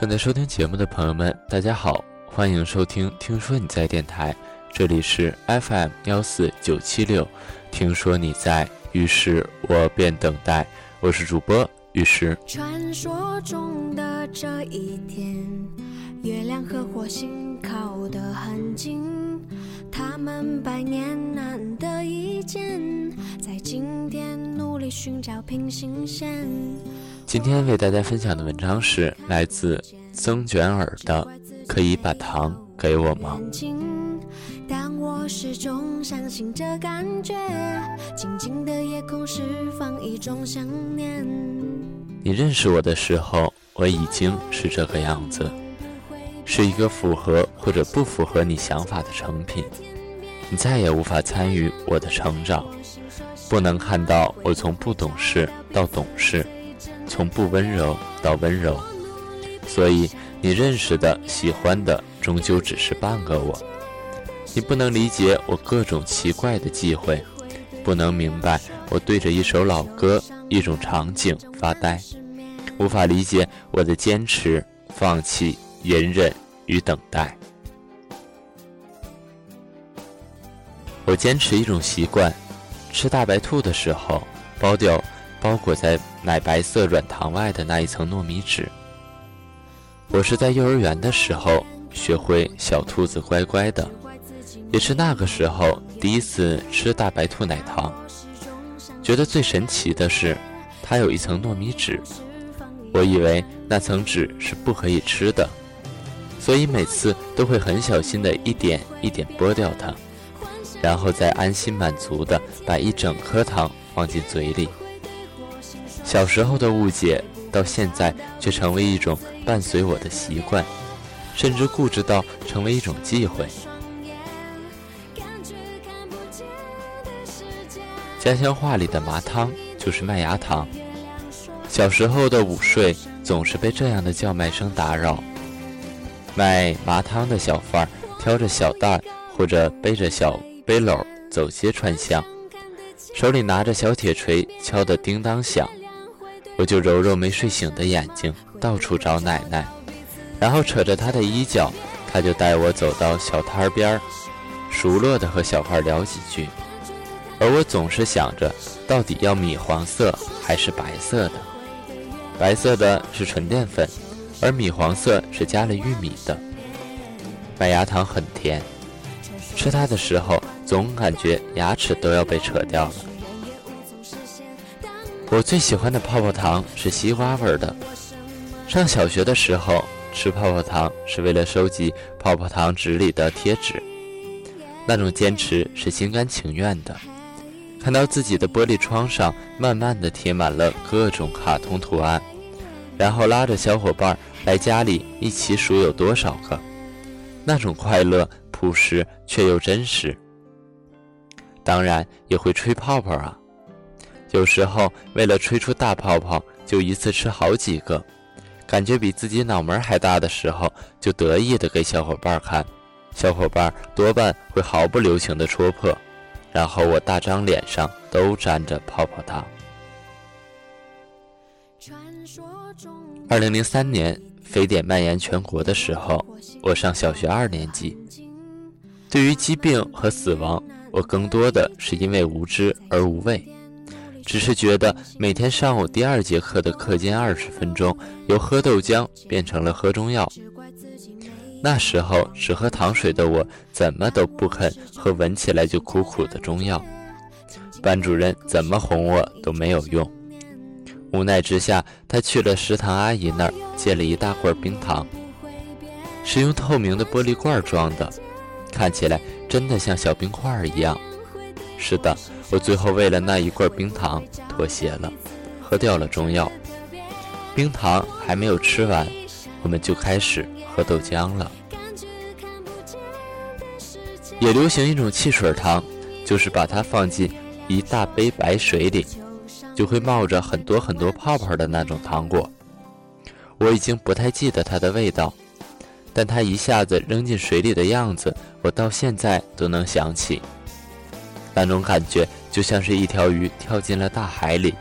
正在收听节目的朋友们，大家好，欢迎收听《听说你在电台》，这里是 FM 幺四九七六。听说你在，于是我便等待。我是主播于是。传说中的这一天，月亮和火星靠得很近，他们百年难得一见，在今天努力寻找平行线。今天为大家分享的文章是来自曾卷耳的《可以把糖给我吗》。你认识我的时候，我已经是这个样子，是一个符合或者不符合你想法的成品。你再也无法参与我的成长，不能看到我从不懂事到懂事。从不温柔到温柔，所以你认识的、喜欢的，终究只是半个我。你不能理解我各种奇怪的忌讳，不能明白我对着一首老歌、一种场景发呆，无法理解我的坚持、放弃、隐忍与等待。我坚持一种习惯：吃大白兔的时候，剥掉。包裹在奶白色软糖外的那一层糯米纸。我是在幼儿园的时候学会小兔子乖乖的，也是那个时候第一次吃大白兔奶糖。觉得最神奇的是，它有一层糯米纸。我以为那层纸是不可以吃的，所以每次都会很小心的一点一点剥掉它，然后再安心满足的把一整颗糖放进嘴里。小时候的误解，到现在却成为一种伴随我的习惯，甚至固执到成为一种忌讳。家乡话里的麻汤就是麦芽糖。小时候的午睡总是被这样的叫卖声打扰。卖麻汤的小贩挑着小袋或者背着小背篓走街串巷，手里拿着小铁锤，敲得叮当响。我就揉揉没睡醒的眼睛，到处找奶奶，然后扯着她的衣角，她就带我走到小摊儿边儿，熟络的和小贩聊几句。而我总是想着，到底要米黄色还是白色的？白色的是纯淀粉，而米黄色是加了玉米的。麦芽糖很甜，吃它的时候总感觉牙齿都要被扯掉了。我最喜欢的泡泡糖是西瓜味的。上小学的时候吃泡泡糖是为了收集泡泡糖纸里的贴纸，那种坚持是心甘情愿的。看到自己的玻璃窗上慢慢的贴满了各种卡通图案，然后拉着小伙伴来家里一起数有多少个，那种快乐朴实却又真实。当然也会吹泡泡啊。有时候为了吹出大泡泡，就一次吃好几个，感觉比自己脑门还大的时候，就得意的给小伙伴看，小伙伴多半会毫不留情的戳破，然后我大张脸上都沾着泡泡糖。二零零三年非典蔓延全国的时候，我上小学二年级，对于疾病和死亡，我更多的是因为无知而无畏。只是觉得每天上午第二节课的课间二十分钟，由喝豆浆变成了喝中药。那时候只喝糖水的我，怎么都不肯喝闻起来就苦苦的中药。班主任怎么哄我都没有用，无奈之下，他去了食堂阿姨那儿借了一大罐冰糖，是用透明的玻璃罐装的，看起来真的像小冰块一样。是的。我最后为了那一罐冰糖妥协了，喝掉了中药。冰糖还没有吃完，我们就开始喝豆浆了。也流行一种汽水糖，就是把它放进一大杯白水里，就会冒着很多很多泡泡的那种糖果。我已经不太记得它的味道，但它一下子扔进水里的样子，我到现在都能想起。那种感觉就像是一条鱼跳进了大海里，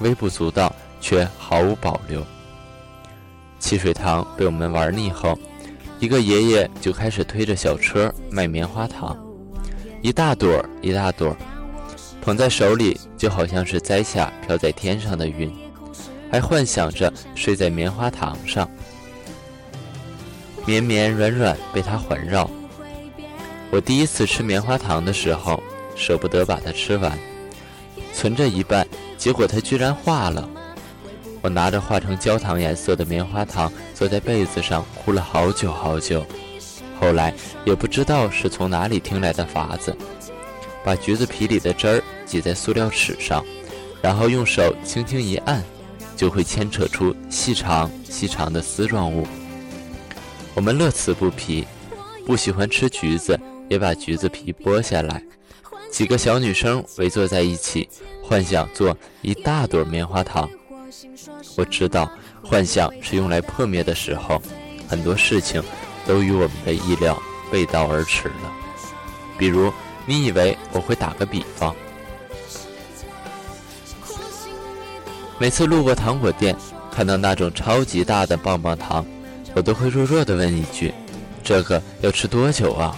微不足道却毫无保留。汽水糖被我们玩腻后，一个爷爷就开始推着小车卖棉花糖，一大朵一大朵，捧在手里就好像是摘下飘在天上的云，还幻想着睡在棉花糖上，绵绵软软被它环绕。我第一次吃棉花糖的时候，舍不得把它吃完，存着一半，结果它居然化了。我拿着化成焦糖颜色的棉花糖，坐在被子上哭了好久好久。后来也不知道是从哪里听来的法子，把橘子皮里的汁儿挤在塑料尺上，然后用手轻轻一按，就会牵扯出细长细长的丝状物。我们乐此不疲，不喜欢吃橘子，也把橘子皮剥下来。几个小女生围坐在一起，幻想做一大朵棉花糖。我知道，幻想是用来破灭的时候，很多事情都与我们的意料背道而驰了。比如，你以为我会打个比方？每次路过糖果店，看到那种超级大的棒棒糖，我都会弱弱地问一句：“这个要吃多久啊？”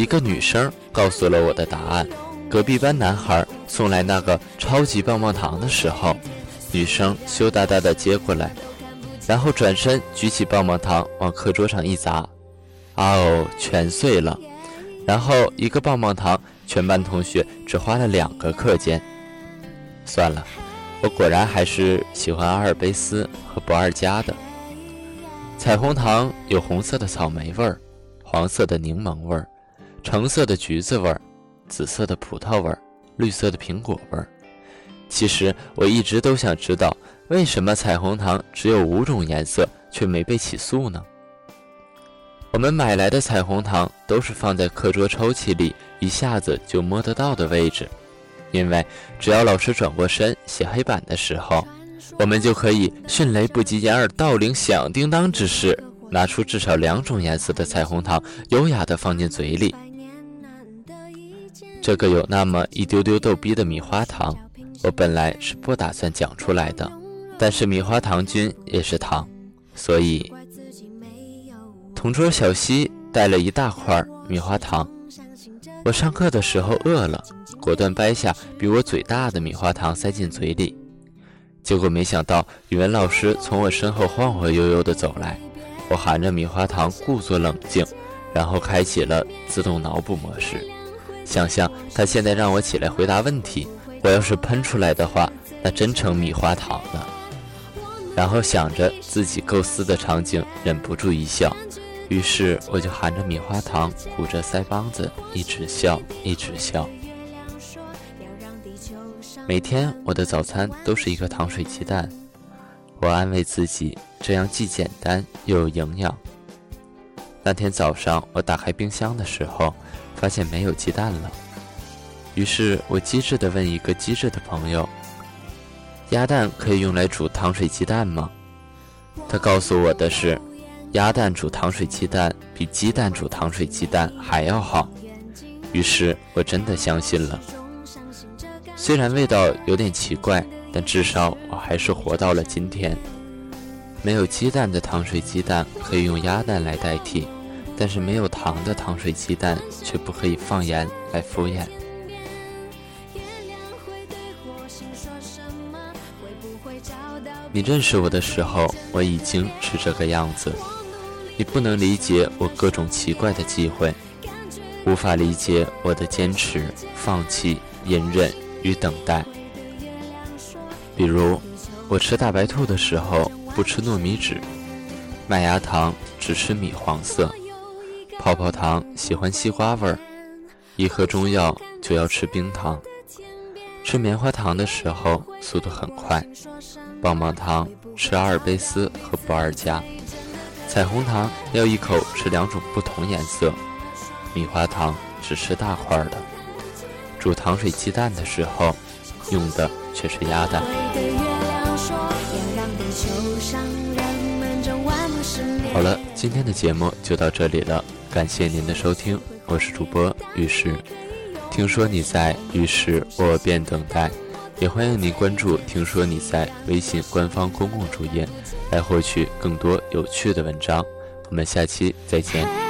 一个女生告诉了我的答案：隔壁班男孩送来那个超级棒棒糖的时候。女生羞答答地接过来，然后转身举起棒棒糖往课桌上一砸，啊哦，全碎了。然后一个棒棒糖，全班同学只花了两个课间。算了，我果然还是喜欢阿尔卑斯和不二家的。彩虹糖有红色的草莓味儿，黄色的柠檬味儿，橙色的橘子味儿，紫色的葡萄味儿，绿色的苹果味儿。其实我一直都想知道，为什么彩虹糖只有五种颜色却没被起诉呢？我们买来的彩虹糖都是放在课桌抽屉里，一下子就摸得到的位置，因为只要老师转过身写黑板的时候，我们就可以迅雷不及掩耳盗铃响叮当之势，拿出至少两种颜色的彩虹糖，优雅地放进嘴里。这个有那么一丢丢逗逼的米花糖。我本来是不打算讲出来的，但是米花糖君也是糖，所以同桌小西带了一大块米花糖。我上课的时候饿了，果断掰下比我嘴大的米花糖塞进嘴里，结果没想到语文老师从我身后晃晃悠悠地走来，我含着米花糖故作冷静，然后开启了自动脑补模式，想象他现在让我起来回答问题。我要是喷出来的话，那真成米花糖了。然后想着自己构思的场景，忍不住一笑。于是我就含着米花糖，鼓着腮帮子，一直笑，一直笑。每天我的早餐都是一个糖水鸡蛋，我安慰自己，这样既简单又有营养。那天早上我打开冰箱的时候，发现没有鸡蛋了。于是我机智地问一个机智的朋友：“鸭蛋可以用来煮糖水鸡蛋吗？”他告诉我的是：“鸭蛋煮糖水鸡蛋比鸡蛋煮糖水鸡蛋还要好。”于是我真的相信了。虽然味道有点奇怪，但至少我还是活到了今天。没有鸡蛋的糖水鸡蛋可以用鸭蛋来代替，但是没有糖的糖水鸡蛋却不可以放盐来敷衍。你认识我的时候，我已经是这个样子。你不能理解我各种奇怪的忌讳，无法理解我的坚持、放弃、隐忍与等待。比如，我吃大白兔的时候不吃糯米纸，麦芽糖只吃米黄色，泡泡糖喜欢西瓜味儿，一喝中药就要吃冰糖。吃棉花糖的时候速度很快，棒棒糖吃阿尔卑斯和不二家，彩虹糖要一口吃两种不同颜色，米花糖只吃大块的，煮糖水鸡蛋的时候用的却是鸭蛋。好了，今天的节目就到这里了，感谢您的收听，我是主播玉石。听说你在，于是我便等待。也欢迎您关注“听说你在”微信官方公共主页，来获取更多有趣的文章。我们下期再见。